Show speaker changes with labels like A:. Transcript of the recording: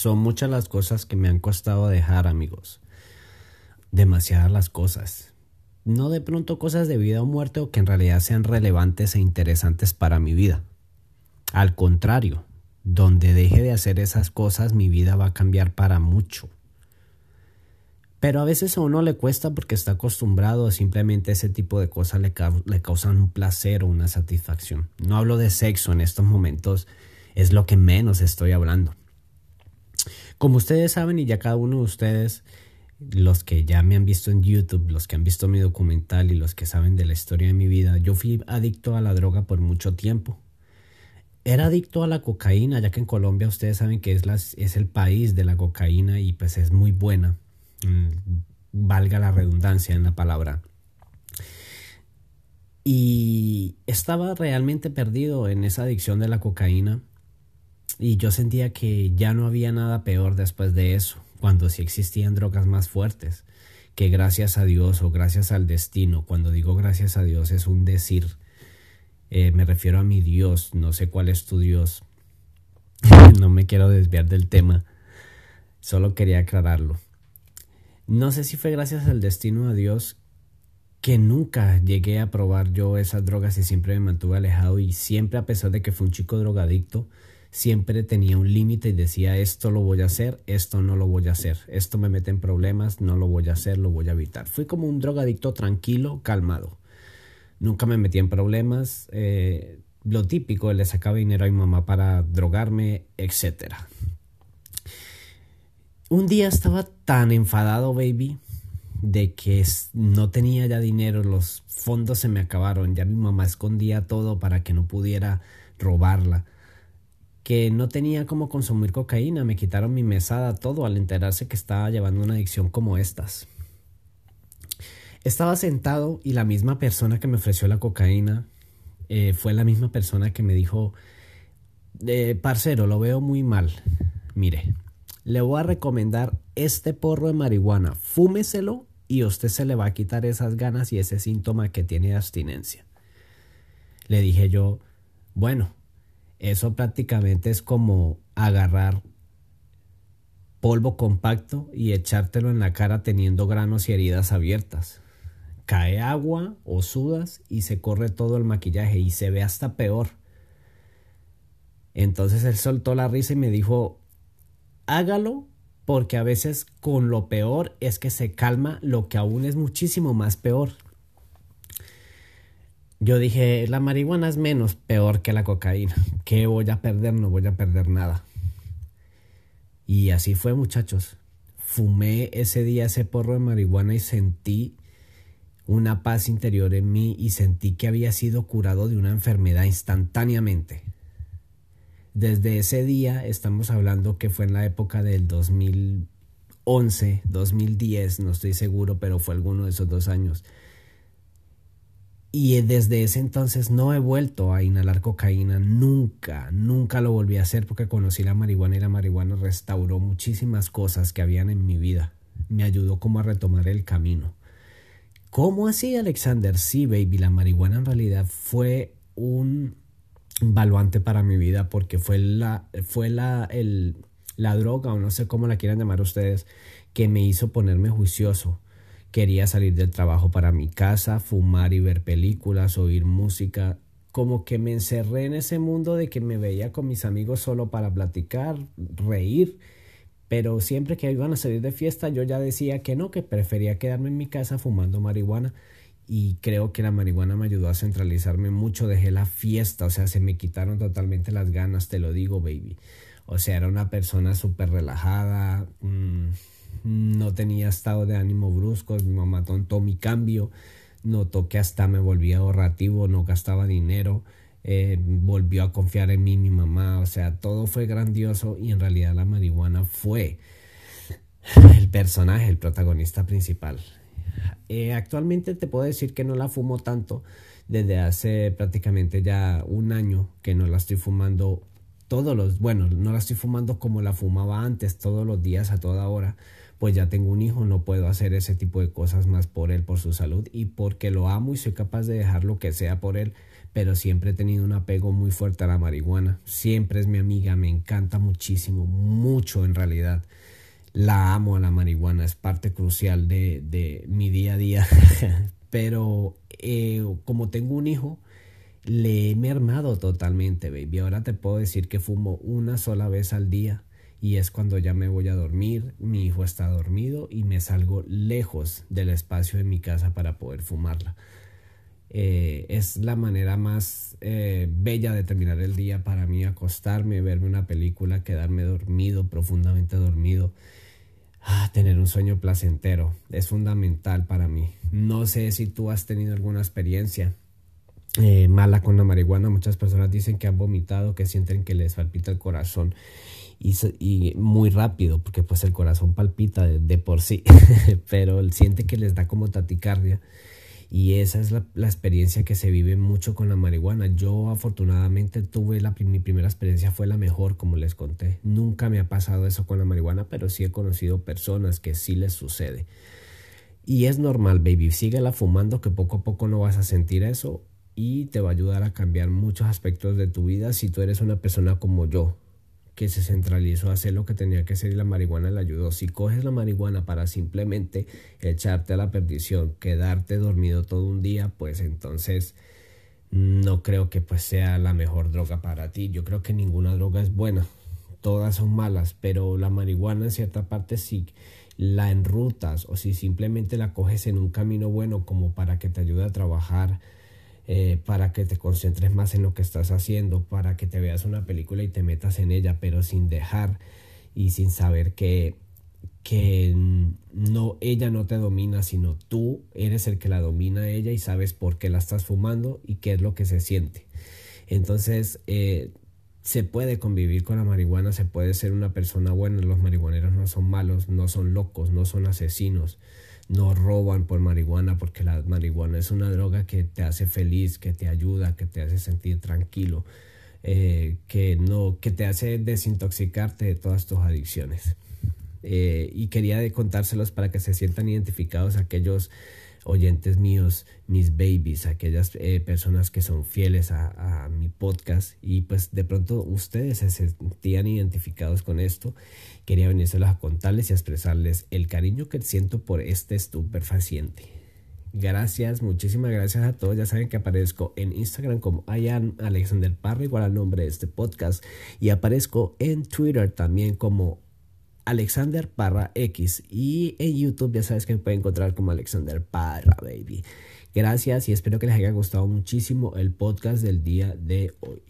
A: Son muchas las cosas que me han costado dejar, amigos. Demasiadas las cosas. No de pronto cosas de vida o muerte o que en realidad sean relevantes e interesantes para mi vida. Al contrario, donde deje de hacer esas cosas mi vida va a cambiar para mucho. Pero a veces a uno le cuesta porque está acostumbrado simplemente ese tipo de cosas le, le, causan un placer o una satisfacción. No hablo de sexo en estos momentos, es lo que menos estoy hablando. Como ustedes saben y ya cada uno de ustedes, los que ya me han visto en YouTube, los que han visto mi documental y los que saben de la historia de mi vida, yo fui adicto a la droga por mucho tiempo. Era adicto a la cocaína, ya que en Colombia ustedes saben que es, es el país de la cocaína y pues es muy buena Mm, valga la redundancia en la palabra. Y estaba realmente perdido en esa adicción de la cocaína y yo sentía que ya no había nada peor después de eso, cuando sí existían drogas más fuertes, que gracias a Dios o gracias al destino, cuando digo gracias a Dios es un decir, eh, me refiero a mi Dios, no sé cuál es tu Dios, no me quiero desviar del tema, solo quería aclararlo. No sé si fue gracias al destino a Dios que nunca llegué a probar yo esas drogas y siempre me mantuve alejado y siempre a pesar de que fue un chico drogadicto, siempre tenía un límite y decía esto lo voy a hacer, esto no lo voy a hacer, esto me mete en problemas, no lo voy a hacer, lo voy a evitar. Fui como un drogadicto tranquilo, calmado. Nunca me metí en problemas, eh, lo típico, le sacaba dinero a mi mamá para drogarme, etcétera. Un día estaba tan enfadado, baby, de que no tenía ya dinero, los fondos se me acabaron, ya mi mamá escondía todo para que no pudiera robarla, que no tenía cómo consumir cocaína, me quitaron mi mesada, todo al enterarse que estaba llevando una adicción como estas. Estaba sentado y la misma persona que me ofreció la cocaína eh, fue la misma persona que me dijo, eh, parcero, lo veo muy mal. Mire, le voy a recomendar este porro de marihuana. Fúmeselo y usted se le va a quitar esas ganas y ese síntoma que tiene de abstinencia. Le dije yo, bueno, eso prácticamente es como agarrar polvo compacto y echártelo en la cara teniendo granos y heridas abiertas. Cae agua o sudas y se corre todo el maquillaje y se ve hasta peor. Entonces él soltó la risa y me dijo, hágalo porque a veces con lo peor es que se calma lo que aún es muchísimo más peor. Yo dije, la marihuana es menos peor que la cocaína. ¿Qué voy a perder? No voy a perder nada. Y así fue, muchachos. Fumé ese día ese porro de marihuana y sentí una paz interior en mí y sentí que había sido curado de una enfermedad instantáneamente. Desde ese día estamos hablando que fue en la época del 2011, 2010, no estoy seguro, pero fue alguno de esos dos años. Y desde ese entonces no he vuelto a inhalar cocaína, nunca, nunca lo volví a hacer porque conocí la marihuana y la marihuana restauró muchísimas cosas que habían en mi vida. Me ayudó como a retomar el camino. ¿Cómo así, Alexander? Sí, baby, la marihuana en realidad fue un valuante para mi vida porque fue la, fue la, el, la droga o no sé cómo la quieran llamar ustedes que me hizo ponerme juicioso. Quería salir del trabajo para mi casa, fumar y ver películas, oír música. Como que me encerré en ese mundo de que me veía con mis amigos solo para platicar, reír, pero siempre que iban a salir de fiesta yo ya decía que no, que prefería quedarme en mi casa fumando marihuana y creo que la marihuana me ayudó a centralizarme mucho, dejé la fiesta, o sea, se me quitaron totalmente las ganas, te lo digo, baby. O sea, era una persona súper relajada, mm, no tenía estado de ánimo brusco, mi mamá tontó mi cambio, notó que hasta me volvía ahorrativo, no gastaba dinero, eh, volvió a confiar en mí mi mamá, o sea, todo fue grandioso y en realidad la marihuana fue el personaje, el protagonista principal. Eh, actualmente te puedo decir que no la fumo tanto desde hace prácticamente ya un año que no la estoy fumando todos los, bueno, no la estoy fumando como la fumaba antes, todos los días, a toda hora, pues ya tengo un hijo, no puedo hacer ese tipo de cosas más por él, por su salud y porque lo amo y soy capaz de dejar lo que sea por él, pero siempre he tenido un apego muy fuerte a la marihuana. Siempre es mi amiga, me encanta muchísimo, mucho en realidad. La amo a la marihuana, es parte crucial de, de mi día a día. pero eh, como tengo un hijo, le he mermado totalmente, baby. Ahora te puedo decir que fumo una sola vez al día y es cuando ya me voy a dormir, mi hijo está dormido y me salgo lejos del espacio de mi casa para poder fumarla. Eh, es la manera más eh, bella de terminar el día para mí, acostarme, verme una película, quedarme dormido, profundamente dormido. Ah, tener un sueño placentero es fundamental para mí. No sé si tú has tenido alguna experiencia eh, mala con la marihuana. Muchas personas dicen que han vomitado, que sienten que les palpita el corazón y, muy rápido, porque pues el corazón palpita de, por sí, pero siente que les da como taticardia. Y esa es la, experiencia que se vive mucho con la marihuana. Yo afortunadamente tuve la, mi primera experiencia fue la mejor, como les conté. Nunca me ha pasado eso con la marihuana, pero sí he conocido personas que sí les sucede. Y es normal, baby. Síguela fumando que poco a poco no vas a sentir eso y te va a ayudar a cambiar muchos aspectos de tu vida si tú eres una persona como yo, que se centralizó a hacer lo que tenía que hacer y la marihuana le ayudó. Si coges la marihuana para simplemente echarte a la perdición, quedarte dormido todo un día, pues entonces no creo que pues sea la mejor droga para ti. Yo creo que ninguna droga es buena. Todas son malas, pero la marihuana en cierta parte si la enrutas o si simplemente la coges en un camino bueno como para que te ayude a trabajar eh, para que te concentres más en lo que estás haciendo, para que te veas una película y te metas en ella, pero sin dejar y sin saber que, que no, ella no te domina, sino tú eres el que la domina a ella y sabes por qué la estás fumando y qué es lo que se siente. Entonces, eh, se puede convivir con la marihuana, se puede ser una persona buena, los marihuaneros no son malos, no son locos, no son asesinos no roban por marihuana porque la marihuana es una droga que te hace feliz, que te ayuda, que te hace sentir tranquilo, eh, que, no, que te hace desintoxicarte de todas tus adicciones. Eh, y quería contárselos para que se sientan identificados aquellos oyentes míos, mis babies, aquellas eh, personas que son fieles a, mi podcast y pues de pronto ustedes se sentían identificados con esto. Quería venirse a contarles y a expresarles el cariño que siento por este estupefaciente. Gracias, muchísimas gracias a todos. Ya saben que aparezco en Instagram como Ian Alexander Parra, igual al nombre de este podcast. Y aparezco en Twitter también como Alexander Parra X. Y en YouTube ya sabes que me pueden encontrar como Alexander Parra, baby. Gracias y espero que les haya gustado muchísimo el podcast del día de hoy.